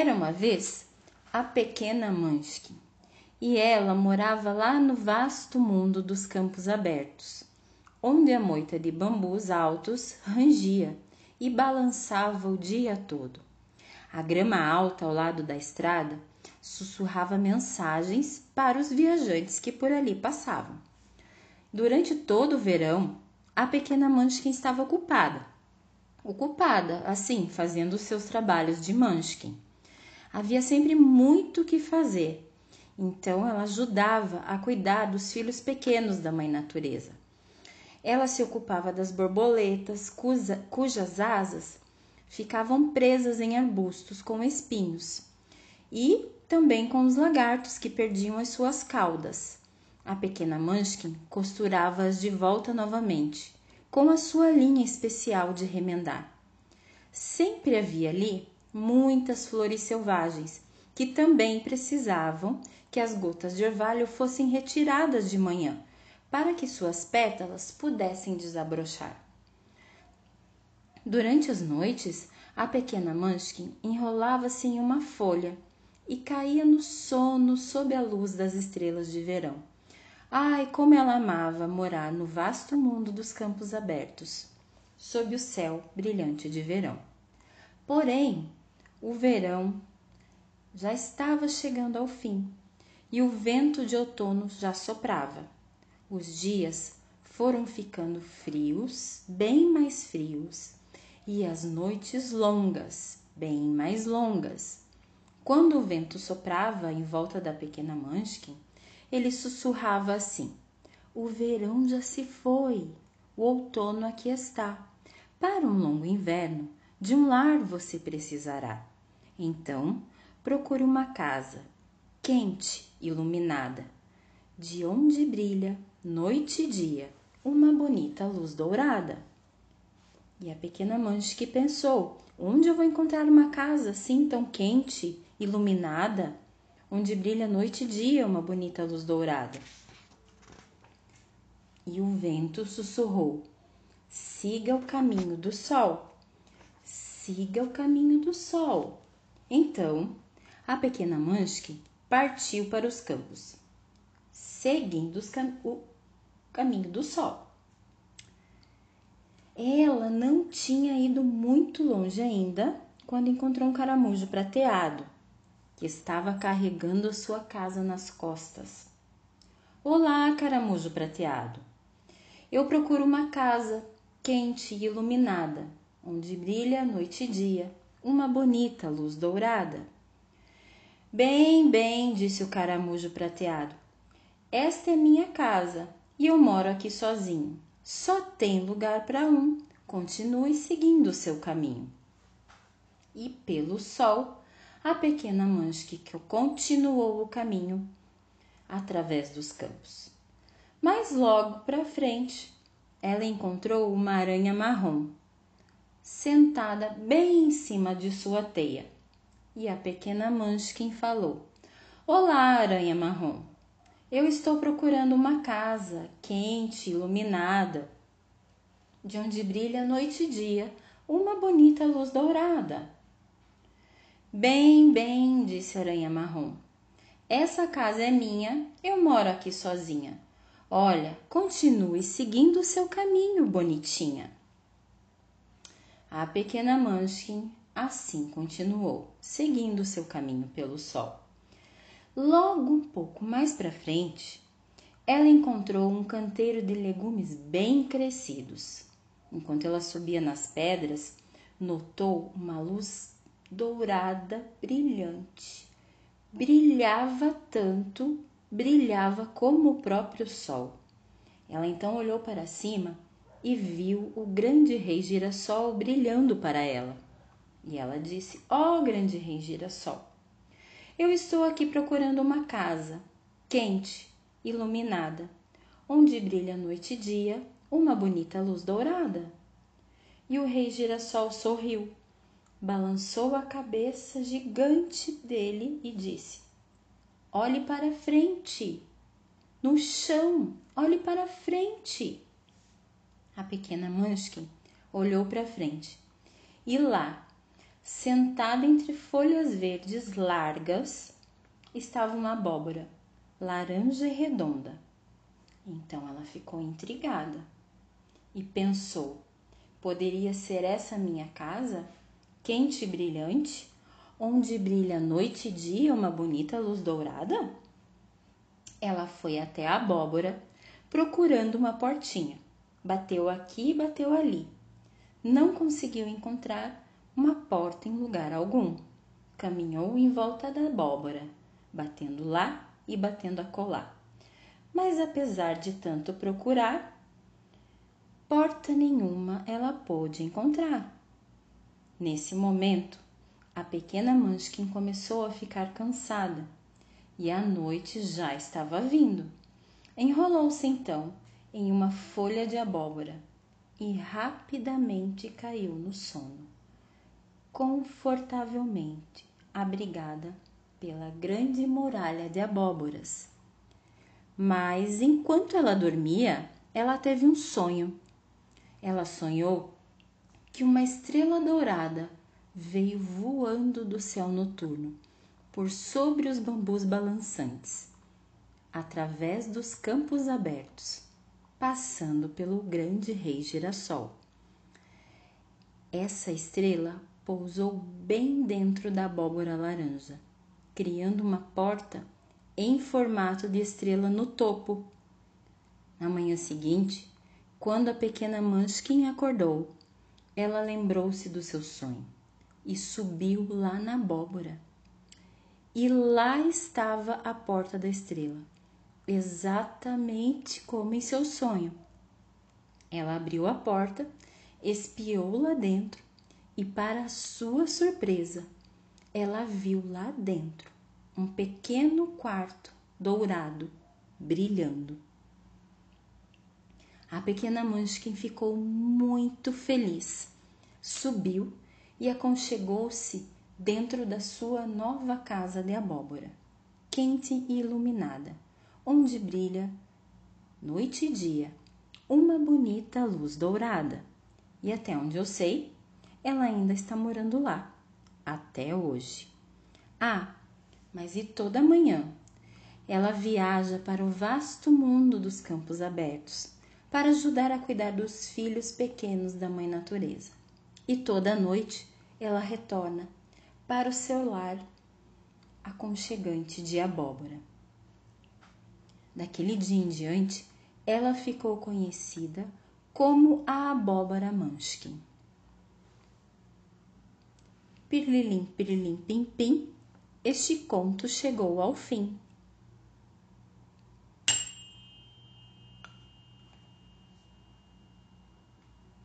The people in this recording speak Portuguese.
Era uma vez a pequena Munchkin, e ela morava lá no vasto mundo dos campos abertos, onde a moita de bambus altos rangia e balançava o dia todo. A grama alta ao lado da estrada sussurrava mensagens para os viajantes que por ali passavam. Durante todo o verão, a pequena Munchkin estava ocupada. Ocupada, assim, fazendo os seus trabalhos de Munchkin. Havia sempre muito o que fazer, então ela ajudava a cuidar dos filhos pequenos da mãe natureza. Ela se ocupava das borboletas, cuja, cujas asas ficavam presas em arbustos com espinhos, e também com os lagartos que perdiam as suas caudas. A pequena Munchkin costurava-as de volta novamente, com a sua linha especial de remendar. Sempre havia ali muitas flores selvagens que também precisavam que as gotas de orvalho fossem retiradas de manhã, para que suas pétalas pudessem desabrochar. Durante as noites, a pequena Munchkin enrolava-se em uma folha e caía no sono sob a luz das estrelas de verão. Ai, como ela amava morar no vasto mundo dos campos abertos, sob o céu brilhante de verão. Porém, o verão já estava chegando ao fim e o vento de outono já soprava. Os dias foram ficando frios, bem mais frios, e as noites longas, bem mais longas. Quando o vento soprava em volta da pequena Munchkin, ele sussurrava assim: O verão já se foi, o outono aqui está. Para um longo inverno, de um lar você precisará. Então, procure uma casa quente, iluminada, de onde brilha, noite e dia, uma bonita luz dourada. E a pequena Manche pensou: onde eu vou encontrar uma casa assim tão quente, iluminada, onde brilha noite e dia uma bonita luz dourada? E o vento sussurrou: siga o caminho do sol, siga o caminho do sol. Então, a pequena Munchkin partiu para os campos, seguindo cam o caminho do sol. Ela não tinha ido muito longe ainda quando encontrou um caramujo prateado que estava carregando sua casa nas costas. Olá, caramujo prateado. Eu procuro uma casa quente e iluminada, onde brilha noite e dia uma bonita luz dourada. Bem, bem, disse o caramujo prateado. Esta é minha casa e eu moro aqui sozinho. Só tem lugar para um. Continue seguindo o seu caminho. E pelo sol, a pequena Manche continuou o caminho através dos campos. Mas logo para frente, ela encontrou uma aranha marrom sentada bem em cima de sua teia. E a pequena Munchkin falou: Olá, aranha marrom. Eu estou procurando uma casa quente, iluminada, de onde brilha noite e dia uma bonita luz dourada. Bem, bem, disse a aranha marrom. Essa casa é minha, eu moro aqui sozinha. Olha, continue seguindo o seu caminho, bonitinha. A pequena Munchkin assim continuou, seguindo seu caminho pelo sol. Logo um pouco mais para frente, ela encontrou um canteiro de legumes bem crescidos. Enquanto ela subia nas pedras, notou uma luz dourada brilhante. Brilhava tanto, brilhava como o próprio sol. Ela então olhou para cima e viu o grande rei girassol brilhando para ela. E ela disse: Ó oh, grande rei girassol, eu estou aqui procurando uma casa quente, iluminada, onde brilha noite e dia uma bonita luz dourada. E o rei girassol sorriu, balançou a cabeça gigante dele e disse: Olhe para frente, no chão, olhe para frente. A pequena Munchkin olhou para frente e lá, sentada entre folhas verdes largas, estava uma abóbora, laranja e redonda. Então ela ficou intrigada e pensou: poderia ser essa minha casa, quente e brilhante, onde brilha noite e dia uma bonita luz dourada? Ela foi até a abóbora procurando uma portinha. Bateu aqui e bateu ali. Não conseguiu encontrar uma porta em lugar algum. Caminhou em volta da abóbora, batendo lá e batendo acolá. Mas apesar de tanto procurar, porta nenhuma ela pôde encontrar. Nesse momento, a pequena Munchkin começou a ficar cansada e a noite já estava vindo. Enrolou-se então em uma folha de abóbora e rapidamente caiu no sono, confortavelmente abrigada pela grande muralha de abóboras. Mas enquanto ela dormia, ela teve um sonho. Ela sonhou que uma estrela dourada veio voando do céu noturno por sobre os bambus balançantes, através dos campos abertos, passando pelo grande rei girassol. Essa estrela pousou bem dentro da abóbora laranja criando uma porta em formato de estrela no topo. Na manhã seguinte, quando a pequena Munchkin acordou, ela lembrou-se do seu sonho e subiu lá na abóbora. E lá estava a porta da estrela, exatamente como em seu sonho. Ela abriu a porta, espiou lá dentro e, para sua surpresa, ela viu lá dentro um pequeno quarto dourado brilhando. A pequena Munchkin ficou muito feliz. Subiu e aconchegou-se dentro da sua nova casa de abóbora, quente e iluminada, onde brilha, noite e dia, uma bonita luz dourada. E até onde eu sei, ela ainda está morando lá até hoje. Ah, mas e toda manhã? Ela viaja para o vasto mundo dos campos abertos para ajudar a cuidar dos filhos pequenos da Mãe Natureza. E toda noite ela retorna para o seu lar aconchegante de abóbora. Daquele dia em diante, ela ficou conhecida como a abóbora Munchkin. Pirlilim, pirlim, pim, pim, este conto chegou ao fim.